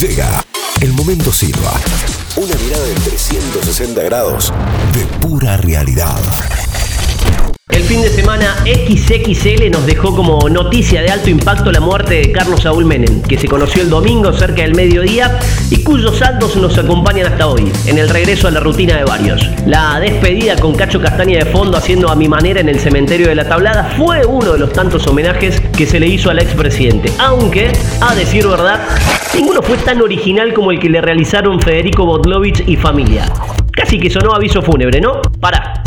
Llega el momento Silva. Una mirada de 360 grados de pura realidad. Fin de semana XXL nos dejó como noticia de alto impacto la muerte de Carlos Saúl Menem, que se conoció el domingo cerca del mediodía y cuyos saldos nos acompañan hasta hoy, en el regreso a la rutina de varios. La despedida con Cacho Castaña de fondo haciendo a mi manera en el cementerio de la tablada fue uno de los tantos homenajes que se le hizo al expresidente, aunque, a decir verdad, ninguno fue tan original como el que le realizaron Federico Bodlovich y familia. Casi que sonó aviso fúnebre, ¿no? Para.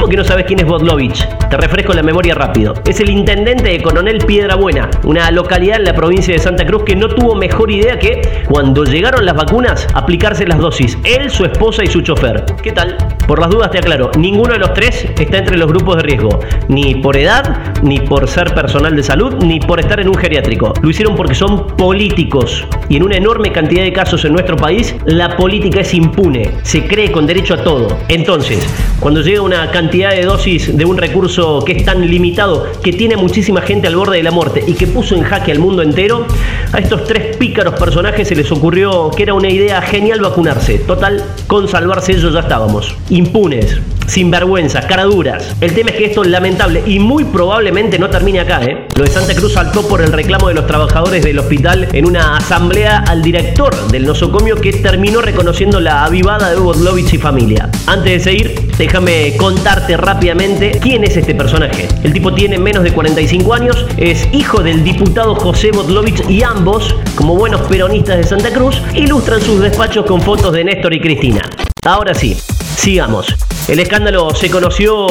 ¿Cómo que no sabes quién es Bodlovich? Te refresco la memoria rápido. Es el intendente de Coronel Piedrabuena, una localidad en la provincia de Santa Cruz que no tuvo mejor idea que, cuando llegaron las vacunas, aplicarse las dosis. Él, su esposa y su chofer. ¿Qué tal? Por las dudas te aclaro, ninguno de los tres está entre los grupos de riesgo. Ni por edad, ni por ser personal de salud, ni por estar en un geriátrico. Lo hicieron porque son políticos. Y en una enorme cantidad de casos en nuestro país, la política es impune. Se cree con derecho a todo. Entonces, cuando llega una cantidad de dosis de un recurso que es tan limitado, que tiene muchísima gente al borde de la muerte y que puso en jaque al mundo entero, a estos tres pícaros personajes se les ocurrió que era una idea genial vacunarse. Total, con salvarse ellos ya estábamos. Impunes, sin vergüenza, caraduras. El tema es que esto es lamentable y muy probablemente no termine acá, ¿eh? Lo de Santa Cruz saltó por el reclamo de los trabajadores del hospital en una asamblea al director del nosocomio que terminó reconociendo la avivada de Hugo Lovich y familia. Antes de seguir, déjame contarte rápidamente quién es este personaje. El tipo tiene menos de 45 años, es hijo del diputado José Bodlovich y ambos, como buenos peronistas de Santa Cruz, ilustran sus despachos con fotos de Néstor y Cristina. Ahora sí, sigamos. El escándalo se conoció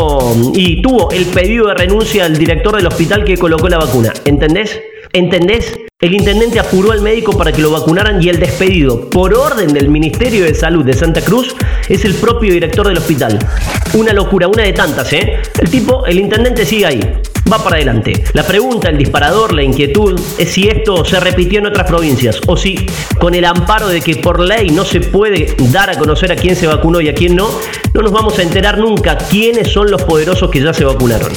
y tuvo el pedido de renuncia al director del hospital que colocó la vacuna. ¿Entendés? ¿Entendés? El intendente apuró al médico para que lo vacunaran y el despedido, por orden del Ministerio de Salud de Santa Cruz, es el propio director del hospital. Una locura, una de tantas, ¿eh? El tipo, el intendente sigue ahí, va para adelante. La pregunta, el disparador, la inquietud es si esto se repitió en otras provincias o si, con el amparo de que por ley no se puede dar a conocer a quién se vacunó y a quién no, no nos vamos a enterar nunca quiénes son los poderosos que ya se vacunaron.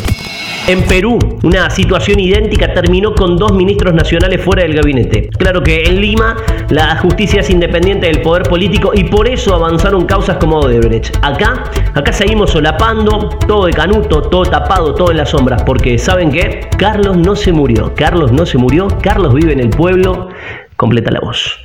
En Perú, una situación idéntica terminó con dos ministros nacionales fuera del gabinete. Claro que en Lima la justicia es independiente del poder político y por eso avanzaron causas como Odebrecht. Acá, acá seguimos solapando, todo de canuto, todo tapado, todo en las sombras, porque ¿saben qué? Carlos no se murió, Carlos no se murió, Carlos vive en el pueblo. Completa la voz.